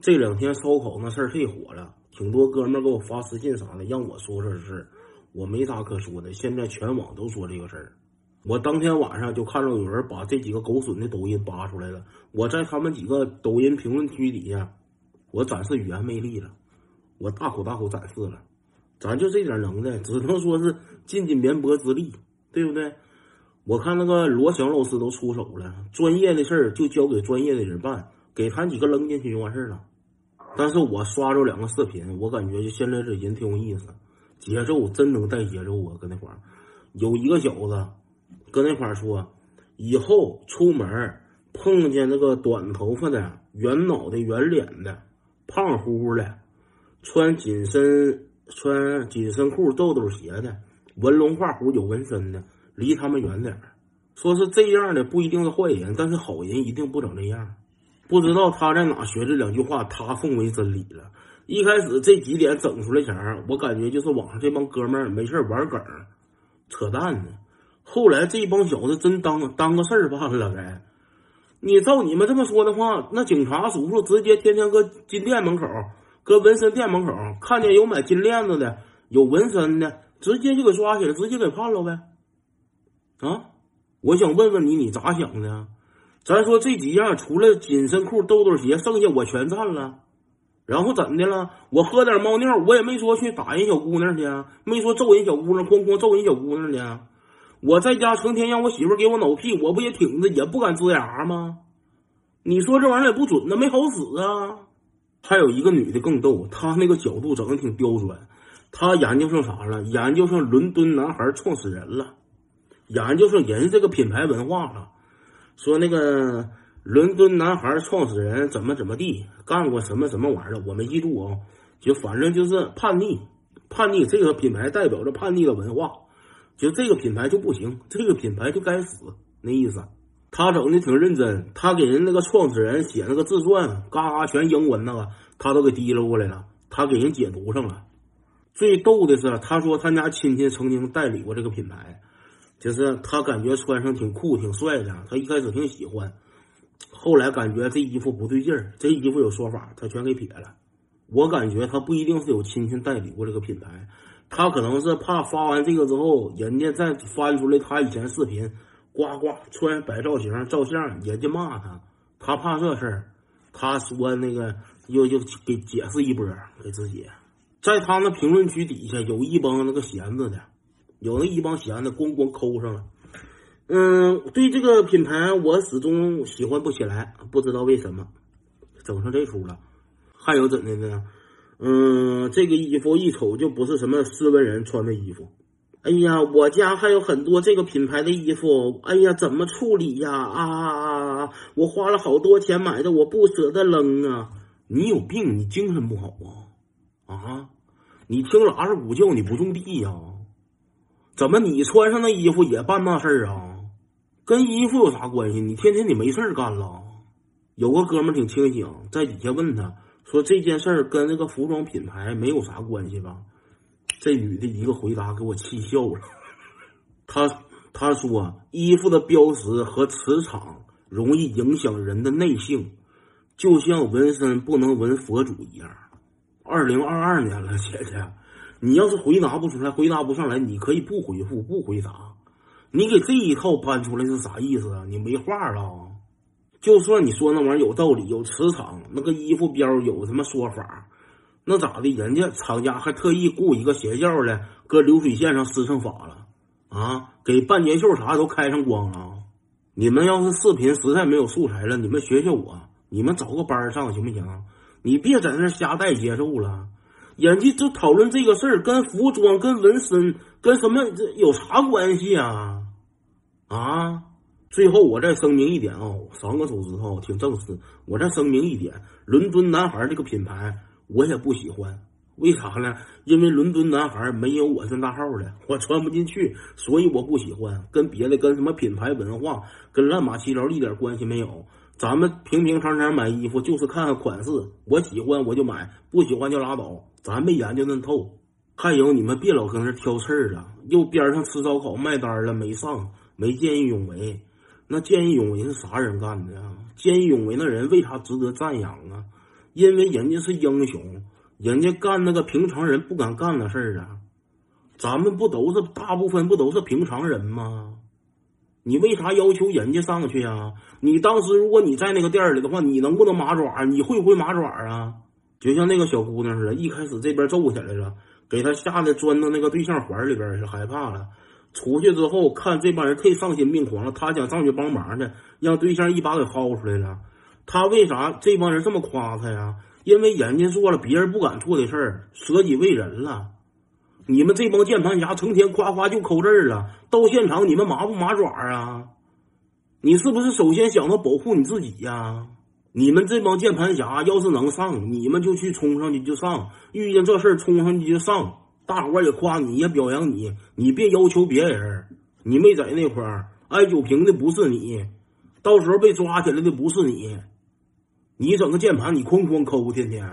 这两天烧烤那事儿忒火了，挺多哥们给我发私信啥的，让我说说这事儿。我没啥可说的，现在全网都说这个事儿。我当天晚上就看到有人把这几个狗损的抖音扒出来了，我在他们几个抖音评论区底下，我展示语言魅力了，我大口大口展示了。咱就这点能耐，只能说是尽尽绵薄之力，对不对？我看那个罗翔老师都出手了，专业的事儿就交给专业的人办，给他几个扔进去就完事儿了。但是我刷着两个视频，我感觉就现在这人挺有意思，节奏真能带节奏啊！搁那块儿有一个小子，搁那块儿说，以后出门碰见那个短头发的、圆脑袋、圆脸的、胖乎乎的、穿紧身穿紧身裤、豆豆鞋的、纹龙画虎、有纹身的，离他们远点儿。说是这样的不一定是坏人，但是好人一定不整这样。不知道他在哪学这两句话，他奉为真理了。一开始这几点整出来前我感觉就是网上这帮哥们儿没事玩梗、扯淡呢。后来这帮小子真当当个事儿办了呗。你照你们这么说的话，那警察叔叔直接天天搁金店门口、搁纹身店门口，看见有买金链子的、有纹身的，直接就给抓起来，直接给判了呗。啊，我想问问你，你咋想的？咱说这几样，除了紧身裤、豆豆鞋，剩下我全占了。然后怎的了？我喝点猫尿，我也没说去打人小姑娘去，没说揍人小姑娘，哐哐揍人小姑娘去。我在家成天让我媳妇给我挠屁，我不也挺着，也不敢呲牙吗？你说这玩意儿也不准呢，没好使啊。还有一个女的更逗，她那个角度整的挺刁钻，她研究上啥了？研究上伦敦男孩创始人了，研究上人这个品牌文化了。说那个伦敦男孩创始人怎么怎么地干过什么什么玩意儿，我没记住啊，就反正就是叛逆，叛逆这个品牌代表着叛逆的文化，就这个品牌就不行，这个品牌就该死那意思。他整的挺认真，他给人那个创始人写那个自传，嘎嘎全英文那个，他都给提溜过来了，他给人解读上了。最逗的是，他说他家亲戚曾经代理过这个品牌。就是他感觉穿上挺酷挺帅的，他一开始挺喜欢，后来感觉这衣服不对劲儿，这衣服有说法，他全给撇了。我感觉他不一定是有亲戚代理过这个品牌，他可能是怕发完这个之后，人家再翻出来他以前视频，呱呱穿摆造型照相，人家骂他，他怕这事儿，他说那个又又给解释一波给自己，在他那评论区底下有一帮那个闲着的。有那一帮闲的，咣咣抠上了。嗯，对这个品牌，我始终喜欢不起来，不知道为什么，整成这出了。还有怎的呢？嗯，这个衣服一瞅就不是什么斯文人穿的衣服。哎呀，我家还有很多这个品牌的衣服。哎呀，怎么处理呀？啊，我花了好多钱买的，我不舍得扔啊！你有病？你精神不好啊？啊？你听喇叭鼓叫，你不种地呀？怎么你穿上那衣服也办那事儿啊？跟衣服有啥关系？你天天你没事儿干了？有个哥们儿挺清醒，在底下问他说：“这件事儿跟那个服装品牌没有啥关系吧？”这女的一个回答给我气笑了。他他说：“衣服的标识和磁场容易影响人的内性，就像纹身不能纹佛祖一样。”二零二二年了，姐姐。你要是回答不出来，回答不上来，你可以不回复，不回答。你给这一套搬出来是啥意思啊？你没话了。就算你说那玩意儿有道理，有磁场，那个衣服标有什么说法？那咋的？人家厂家还特意雇一个邪教的，搁流水线上施上法了啊！给半截袖啥都开上光了。你们要是视频实在没有素材了，你们学学我，你们找个班上行不行？你别在那瞎带节奏了。人家就讨论这个事儿，跟服装、跟纹身、跟什么这有啥关系啊？啊！最后我再声明一点啊，三个手指头挺正式。我再声明一点，伦敦男孩这个品牌我也不喜欢，为啥呢？因为伦敦男孩没有我这大号的，我穿不进去，所以我不喜欢。跟别的跟什么品牌文化、跟乱码七糟一点关系没有。咱们平平常常买衣服就是看看款式，我喜欢我就买，不喜欢就拉倒。咱没研究那透。还有你们别老搁那挑刺儿了，又边上吃烧烤卖单了没上，没见义勇为。那见义勇为是啥人干的呀？见义勇为那人为啥值得赞扬啊？因为人家是英雄，人家干那个平常人不敢干的事儿啊。咱们不都是大部分不都是平常人吗？你为啥要求人家上去呀？你当时如果你在那个店里的话，你能不能麻爪？你会不会麻爪啊？就像那个小姑娘似的，一开始这边揍起来了，给她吓得钻到那个对象怀里边，是害怕了。出去之后看这帮人忒丧心病狂了，他想上去帮忙去，让对象一把给薅出来了。他为啥这帮人这么夸他呀？因为人家做了别人不敢做的事儿，舍己为人了。你们这帮键盘侠成天夸夸就扣字儿了，到现场你们麻不麻爪啊？你是不是首先想到保护你自己呀？你们这帮键盘侠要是能上，你们就去冲上去就上，遇见这事儿冲上去就上。大伙儿也夸你，也表扬你，你别要求别人。你没在那块儿挨酒瓶的不是你，到时候被抓起来的不是你。你整个键盘，你哐哐扣，天天。